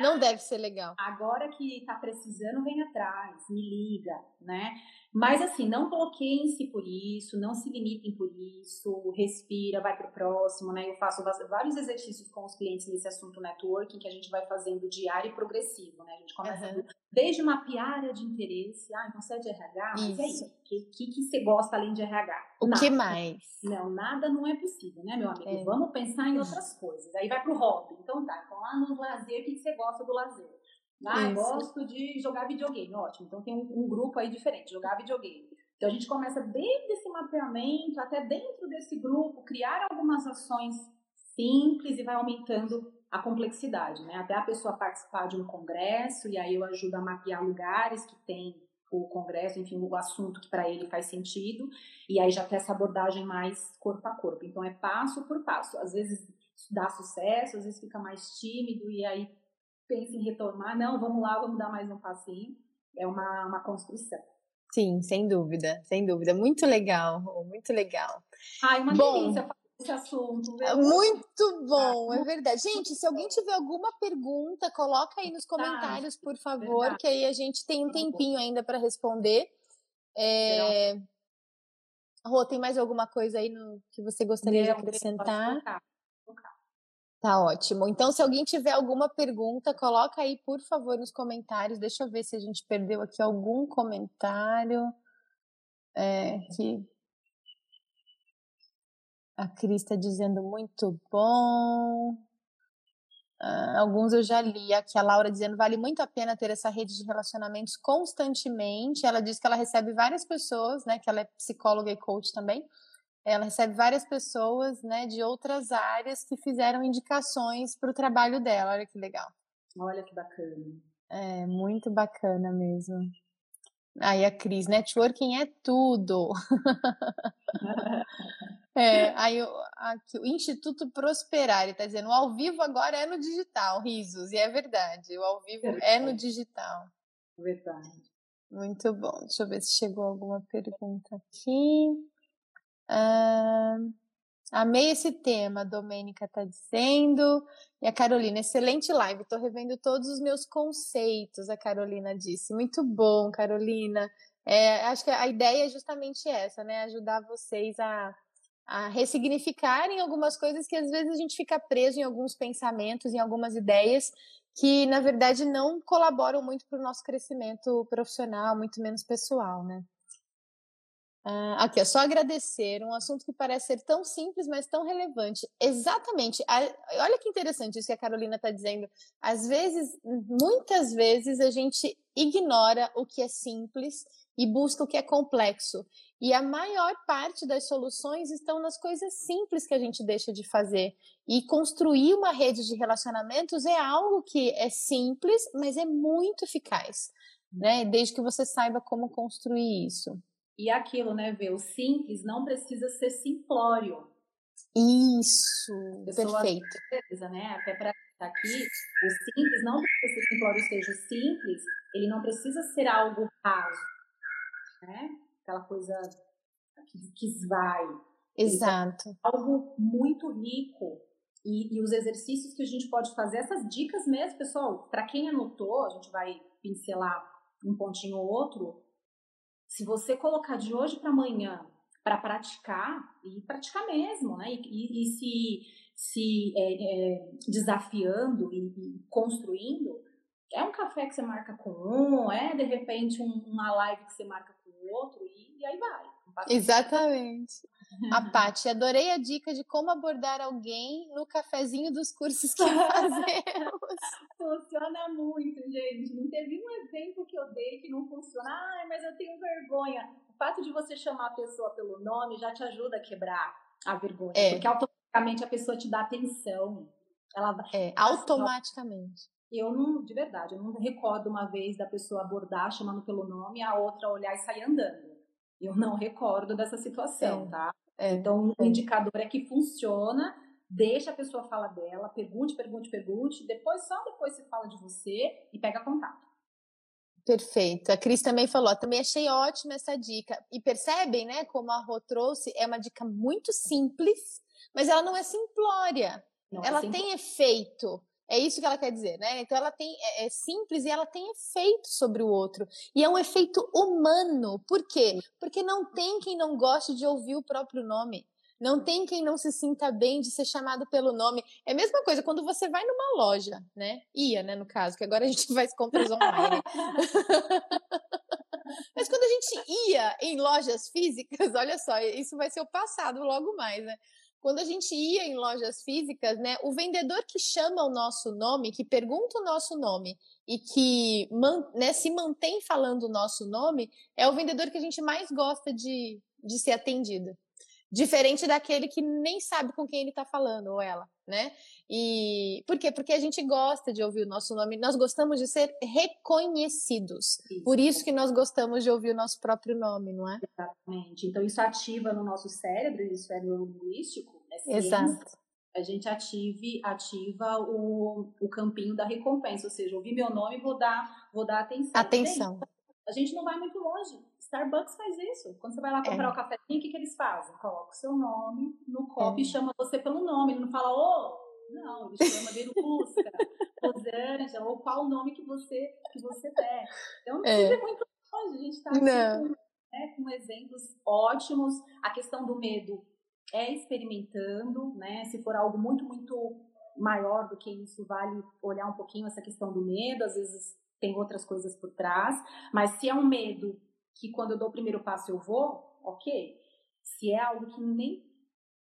não deve ser legal. Agora que tá precisando, vem atrás, me liga, né? Mas assim, não bloqueiem-se por isso, não se limitem por isso, respira, vai pro próximo, né? Eu faço vários exercícios com os clientes nesse assunto networking que a gente vai fazendo diário e progressivo, né? A gente começa uhum. desde mapear área de interesse, ah, então você é de RH, mas isso. aí? O que, que, que, você gosta além de RH? O nada. que mais? Não, nada não é possível, né, meu amigo? É. Vamos pensar em outras coisas. Aí vai pro hobby. Então tá, então lá no lazer, o que, que você gosta do lazer? Ah, gosto de jogar videogame. Ótimo. Então tem um, um, grupo aí diferente, jogar videogame. Então a gente começa desde esse mapeamento até dentro desse grupo, criar algumas ações simples e vai aumentando a complexidade, né? Até a pessoa participar de um congresso e aí eu ajudo a mapear lugares que tem o congresso, enfim, o assunto que para ele faz sentido, e aí já tem essa abordagem mais corpo a corpo. Então é passo por passo. Às vezes dá sucesso, às vezes fica mais tímido e aí pensa em retomar, não, vamos lá, vamos dar mais um passinho. É uma, uma construção. Sim, sem dúvida, sem dúvida. Muito legal, muito legal. Ai, uma bom, delícia falar esse assunto. Viu? Muito bom, é verdade. Gente, se alguém tiver alguma pergunta, coloca aí nos comentários, por favor, verdade. que aí a gente tem um tempinho ainda para responder. É... Rô, tem mais alguma coisa aí no, que você gostaria de acrescentar? Tá ótimo. Então, se alguém tiver alguma pergunta, coloca aí, por favor, nos comentários. Deixa eu ver se a gente perdeu aqui algum comentário. É, que a Cris está dizendo muito bom. Uh, alguns eu já li. Aqui a Laura dizendo vale muito a pena ter essa rede de relacionamentos constantemente. Ela diz que ela recebe várias pessoas, né? Que ela é psicóloga e coach também ela recebe várias pessoas, né, de outras áreas que fizeram indicações para o trabalho dela. Olha que legal. Olha que bacana. É, muito bacana mesmo. Aí a Cris, networking é tudo. é, aí aqui, o Instituto Prosperar, está dizendo, o ao vivo agora é no digital, risos, e é verdade, o ao vivo verdade. é no digital. Verdade. Muito bom. Deixa eu ver se chegou alguma pergunta aqui. Amei esse tema, a Domênica está dizendo. E a Carolina, excelente live. Estou revendo todos os meus conceitos, a Carolina disse. Muito bom, Carolina. É, acho que a ideia é justamente essa, né? Ajudar vocês a, a ressignificarem algumas coisas que às vezes a gente fica preso em alguns pensamentos, em algumas ideias que, na verdade, não colaboram muito para o nosso crescimento profissional, muito menos pessoal, né? Ah, aqui, é só agradecer, um assunto que parece ser tão simples, mas tão relevante. Exatamente. olha que interessante isso que a Carolina está dizendo. Às vezes, muitas vezes, a gente ignora o que é simples e busca o que é complexo. E a maior parte das soluções estão nas coisas simples que a gente deixa de fazer. E construir uma rede de relacionamentos é algo que é simples, mas é muito eficaz, né? Desde que você saiba como construir isso. E aquilo, né, ver o simples não precisa ser simplório. Isso, perfeito. Certeza, né? Até para estar aqui, o simples não precisa ser simplório, seja, o simples, ele não precisa ser algo raso, né? Aquela coisa que, que vai. Exato. Então, algo muito rico. E, e, os exercícios que a gente pode fazer, essas dicas mesmo, pessoal, para quem anotou, a gente vai pincelar um pontinho ou outro. Se você colocar de hoje para amanhã para praticar, e praticar mesmo, né? E, e, e se, se é, é, desafiando e, e, construindo, é um café que você marca com um, é de repente um, uma live que você marca com o outro, e, aí vai. Exatamente. A Paty, adorei a dica de como abordar alguém no cafezinho dos cursos que fazemos. funciona muito, gente. Não teve um exemplo que eu dei que não funciona. Ai, mas eu tenho vergonha. O fato de você chamar a pessoa pelo nome já te ajuda a quebrar a vergonha. É. Porque automaticamente a pessoa te dá atenção. Ela, é, automaticamente. Eu não, de verdade, eu não recordo uma vez da pessoa abordar chamando pelo nome, a outra olhar e sair andando. Eu não recordo dessa situação, é. tá? É. Então, o indicador é que funciona, deixa a pessoa falar dela, pergunte, pergunte, pergunte, depois, só depois você fala de você e pega contato. Perfeito. A Cris também falou, também achei ótima essa dica. E percebem, né, como a Rô trouxe, é uma dica muito simples, mas ela não é simplória. Não é ela é tem efeito. É isso que ela quer dizer, né? Então ela tem é, é, simples e ela tem efeito sobre o outro. E é um efeito humano. Por quê? Porque não tem quem não goste de ouvir o próprio nome. Não tem quem não se sinta bem de ser chamado pelo nome. É a mesma coisa quando você vai numa loja, né? Ia, né, no caso, que agora a gente faz compras online. Mas quando a gente ia em lojas físicas, olha só, isso vai ser o passado logo mais, né? Quando a gente ia em lojas físicas, né, o vendedor que chama o nosso nome, que pergunta o nosso nome e que né, se mantém falando o nosso nome, é o vendedor que a gente mais gosta de, de ser atendido. Diferente daquele que nem sabe com quem ele está falando, ou ela, né? E por quê? Porque a gente gosta de ouvir o nosso nome, nós gostamos de ser reconhecidos. Isso. Por isso que nós gostamos de ouvir o nosso próprio nome, não é? Exatamente. Então isso ativa no nosso cérebro, isso é neurolinguístico, é Exato. A gente ative, ativa o, o campinho da recompensa, ou seja, ouvir meu nome vou dar, vou dar atenção. Atenção. A gente não vai muito longe. Starbucks faz isso. Quando você vai lá comprar é. o cafezinho, o que, que eles fazem? Coloca o seu nome no copo é. e chama você pelo nome. Ele não fala, ô, oh, não, ele chama de Lusca, Rosângela, ou qual o nome que você, que você der. Então não precisa é. muito longe, a gente está com, né, com exemplos ótimos. A questão do medo é experimentando, né? Se for algo muito, muito maior do que isso, vale olhar um pouquinho essa questão do medo, às vezes tem outras coisas por trás, mas se é um medo que quando eu dou o primeiro passo eu vou, ok. Se é algo que nem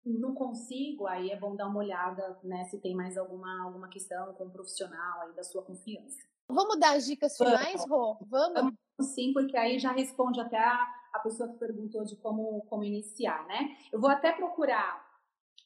não consigo, aí é bom dar uma olhada, né, se tem mais alguma, alguma questão com um profissional aí da sua confiança. Vamos dar as dicas finais, Rô? Vamos? Vamos sim, porque aí já responde até a, a pessoa que perguntou de como, como iniciar, né? Eu vou até procurar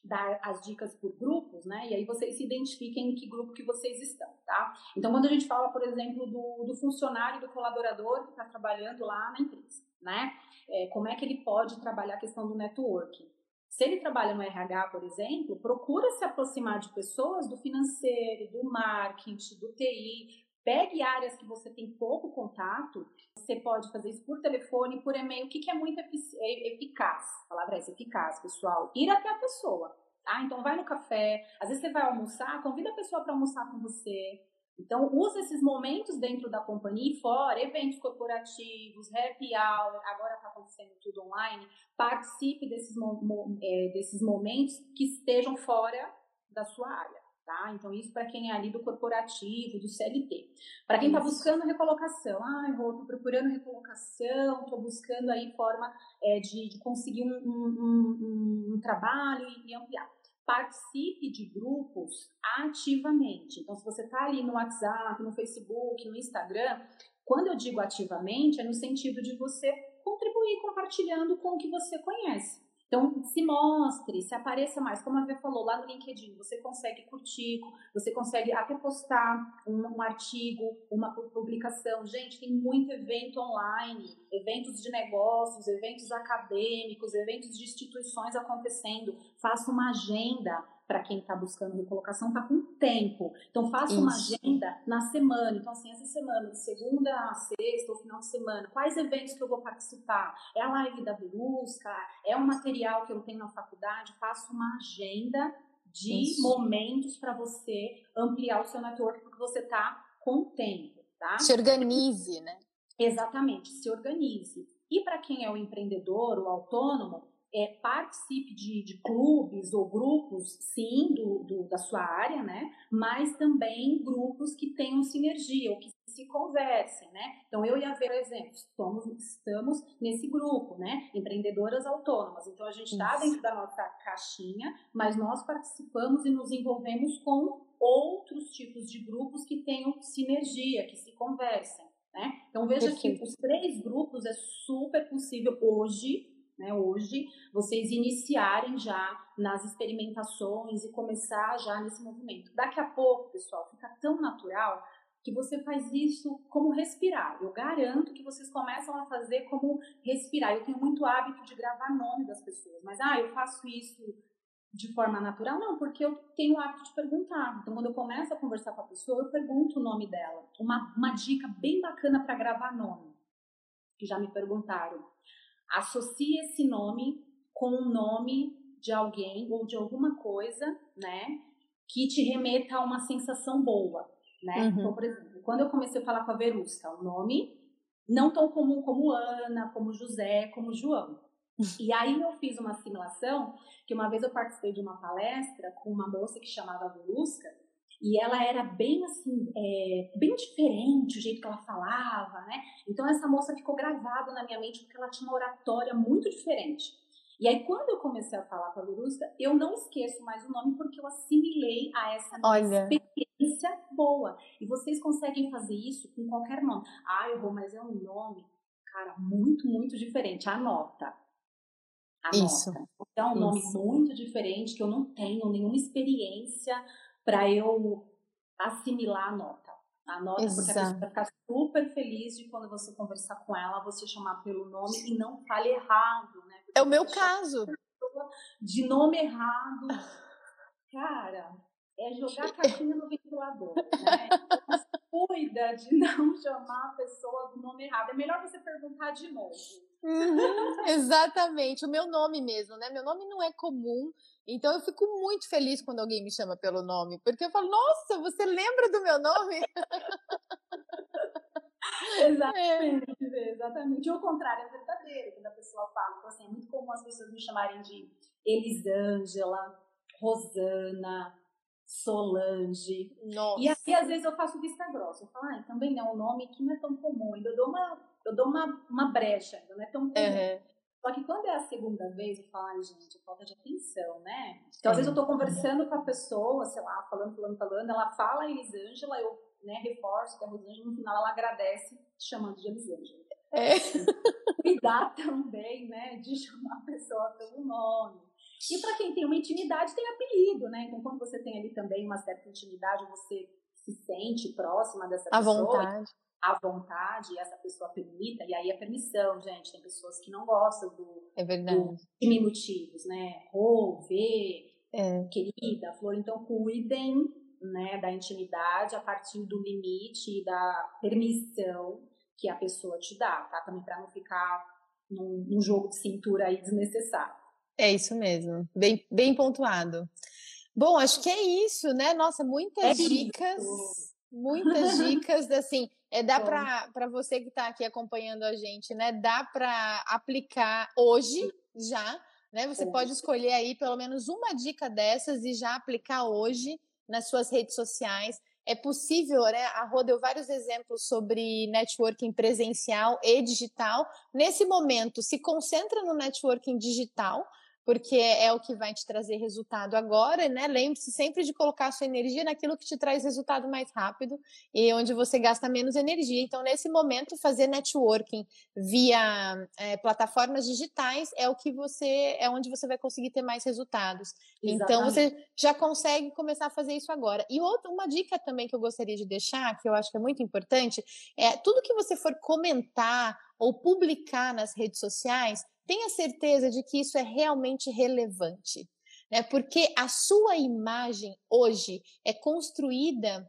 dar as dicas por grupos, né? E aí vocês se identifiquem em que grupo que vocês estão, tá? Então, quando a gente fala, por exemplo, do, do funcionário, do colaborador que está trabalhando lá na empresa, né? É, como é que ele pode trabalhar a questão do networking? Se ele trabalha no RH, por exemplo, procura se aproximar de pessoas do financeiro, do marketing, do TI. Pegue áreas que você tem pouco contato. Você pode fazer isso por telefone, por e-mail. O que, que é muito eficaz? A palavra é essa, eficaz, pessoal. Ir até a pessoa. Tá? Então, vai no café. Às vezes você vai almoçar, convida a pessoa para almoçar com você. Então, use esses momentos dentro da companhia e fora, eventos corporativos, happy hour, agora está acontecendo tudo online. Participe desses, é, desses momentos que estejam fora da sua área. Tá? Então, isso para quem é ali do corporativo, do CLT. Para quem está buscando recolocação, ah, eu estou procurando recolocação, estou buscando aí forma é, de, de, conseguir um, um, um, um trabalho e, e ampliar participe de grupos ativamente. Então, se você está ali no WhatsApp, no Facebook, no Instagram, quando eu digo ativamente, é no sentido de você contribuir compartilhando com o que você conhece. Então, se mostre, se apareça mais. Como a Vê falou, lá no LinkedIn, você consegue curtir, você consegue até postar um, um, artigo, uma publicação. Gente, tem muito evento online, eventos de negócios, eventos acadêmicos, eventos de instituições acontecendo. Faça uma agenda, para quem está buscando recolocação, está com tempo. Então, faça uma agenda na semana. Então, assim, essa semana, de segunda a sexta ou final de semana, quais eventos que eu vou participar? É a live da Belusca? É um material que eu tenho na faculdade? Faça uma agenda de Isso. momentos para você ampliar o seu network, porque você está com tempo, tá? Se organize, né? Exatamente, se organize. E para quem é o empreendedor, o autônomo, é, participe de, de, clubes ou grupos, sim, do, do, da sua área, né? Mas também grupos que tenham sinergia ou que se conversem, né? Então, eu e a Vera, exemplo, estamos, estamos nesse grupo, né? Empreendedoras autônomas. Então, a gente está dentro da nossa caixinha, mas nós participamos e nos envolvemos com outros tipos de grupos que tenham sinergia, que se conversem, né? Então, veja Perfeito. que os três grupos é super possível hoje né, hoje, vocês iniciarem já nas experimentações e começar já nesse movimento. Daqui a pouco, pessoal, fica tão natural que você faz isso como respirar. Eu garanto que vocês começam a fazer como respirar. Eu tenho muito hábito de gravar nome das pessoas, mas ah, eu faço isso de forma natural? Não, porque eu tenho o hábito de perguntar. Então, quando eu começo a conversar com a pessoa, eu pergunto o nome dela. Uma, uma dica bem bacana para gravar nome, que já me perguntaram. Associe esse nome com o nome de alguém ou de alguma coisa, né? Que te remeta a uma sensação boa, né? Uhum. Então, por exemplo, quando eu comecei a falar com a Verusca, o nome não tão comum como Ana, como José, como João. E aí eu fiz uma simulação, que uma vez eu participei de uma palestra com uma moça que chamava Verusca, e ela era bem assim, é, bem diferente o jeito que ela falava, né? Então essa moça ficou gravada na minha mente porque ela tinha uma oratória muito diferente. E aí quando eu comecei a falar com a Lurusca, eu não esqueço mais o nome porque eu assimilei a essa Olha. experiência boa. E vocês conseguem fazer isso com qualquer nome. Ah, eu vou, mas é um nome, cara, muito, muito diferente. Anota. Anota. Isso. Então, é um nome Isso. muito diferente que eu não tenho nenhuma experiência para eu assimilar a nota. A nota, Exato. porque a pessoa vai ficar super feliz de quando você conversar com ela, você chamar pelo nome e não fale errado, né? Porque é o meu caso. De nome errado. Cara, é jogar a caixinha no ventilador, né? Então, cuida de não chamar a pessoa do nome errado. É melhor você perguntar de novo. Uhum, exatamente, o meu nome mesmo, né? Meu nome não é comum, então eu fico muito feliz quando alguém me chama pelo nome, porque eu falo, nossa, você lembra do meu nome? exatamente, é. exatamente. O contrário é verdadeiro, quando a pessoa fala. Então, assim, é muito comum as pessoas me chamarem de Elisângela, Rosana, Solange. Nossa. E aí, às vezes, eu faço vista grossa. Eu falo, ah, também é um nome que não é tão comum. Ainda dou uma, eu dou uma, uma brecha, ainda não é tão comum. Uhum. Só que quando é a segunda vez, eu falo, ai, gente, é falta de atenção, né? Então, às vezes eu tô conversando com a pessoa, sei lá, falando, falando, falando, ela fala Elisângela, eu né, reforço que é Rosângela, no final ela agradece chamando de Elisângela. É. Cuidar também, né, de chamar a pessoa pelo nome. E para quem tem uma intimidade, tem apelido, né? Então, quando você tem ali também uma certa intimidade, você se sente próxima dessa à pessoa. À vontade à vontade, essa pessoa permita, e aí a permissão, gente, tem pessoas que não gostam do, é verdade. do diminutivos, né? Rô, vê, é. querida, flor, então cuidem né, da intimidade a partir do limite e da permissão que a pessoa te dá, tá? Também para não ficar num, num, jogo de cintura aí desnecessário. É isso mesmo, bem, bem pontuado. Bom, acho que é isso, né? Nossa, muitas é dicas, isso. Muitas dicas, assim, é, dá para você que está aqui acompanhando a gente, né? Dá para aplicar hoje já, né? Você pode escolher aí pelo menos uma dica dessas e já aplicar hoje nas suas redes sociais. É possível, né? A Rô deu vários exemplos sobre networking presencial e digital. Nesse momento, se concentra no networking digital, porque é o que vai te trazer resultado agora, né? Lembre-se sempre de colocar a sua energia naquilo que te traz resultado mais rápido e onde você gasta menos energia. Então, nesse momento, fazer networking via é, plataformas digitais é o que você é onde você vai conseguir ter mais resultados. Exatamente. Então, você já consegue começar a fazer isso agora. E outra, uma dica também que eu gostaria de deixar, que eu acho que é muito importante, é tudo que você for comentar ou publicar nas redes sociais, tenha certeza de que isso é realmente relevante. né? Porque a sua imagem hoje é construída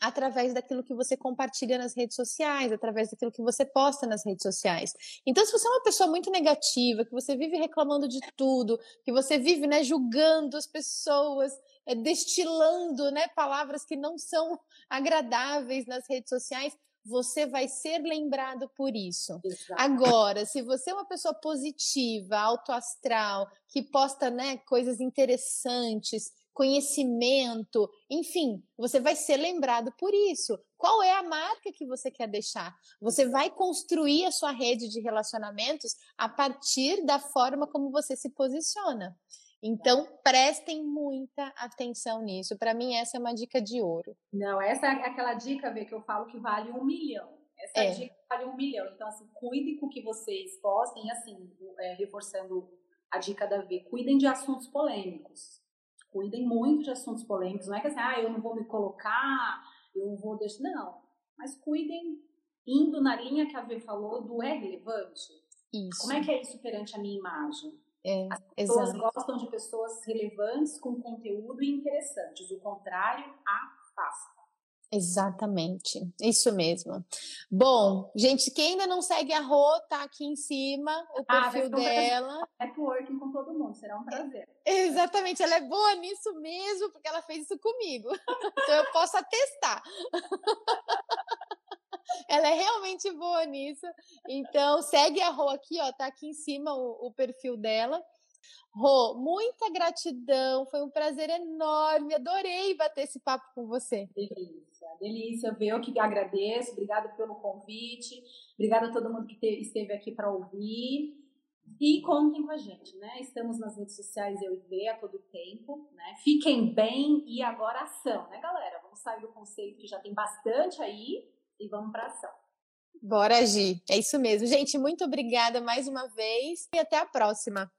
através daquilo que você compartilha nas redes sociais, através daquilo que você posta nas redes sociais. Então, se você é uma pessoa muito negativa, que você vive reclamando de tudo, que você vive, né, julgando as pessoas, é, destilando, né, palavras que não são agradáveis nas redes sociais, você vai ser lembrado por isso. Exato. Agora, se você é uma pessoa positiva, autoastral, que posta né, coisas interessantes, conhecimento, enfim, você vai ser lembrado por isso. Qual é a marca que você quer deixar? Você vai construir a sua rede de relacionamentos a partir da forma como você se posiciona. Então, prestem muita atenção nisso. Para mim, essa é uma dica de ouro. Não, essa é aquela dica, Vê, que eu falo que vale um milhão. Essa é. dica vale um milhão. Então, assim, cuidem com o que vocês postem. assim, é, reforçando a dica da V, cuidem de assuntos polêmicos. Cuidem muito de assuntos polêmicos. Não é que assim, ah, eu não vou me colocar, eu vou deixar. Não. Mas cuidem indo na linha que a V falou do é relevante. Isso. Como é que é isso perante a minha imagem? É, As pessoas gostam de pessoas relevantes com conteúdo interessantes. O contrário, afasta. Exatamente, isso mesmo. Bom, gente, quem ainda não segue a Rô, tá aqui em cima o ah, perfil ah, dela. Networking com todo mundo, será um prazer. Exatamente, ela é boa nisso mesmo, porque ela fez isso comigo. então eu posso atestar. Ela é realmente boa nisso. Então, segue a Rô aqui, ó, tá aqui em cima o, o perfil dela. Rô, muita gratidão, foi um prazer enorme, adorei bater esse papo com você. Delícia, delícia, eu que agradeço, obrigada pelo convite, obrigada a todo mundo que esteve aqui para ouvir. E contem com a gente, né? Estamos nas redes sociais eu e Vê a todo tempo, né? Fiquem bem e agora ação, né, galera? Vamos sair do conceito que já tem bastante aí e vamos para ação. Bora agir, é isso mesmo. Gente, muito obrigada mais uma vez e até a próxima.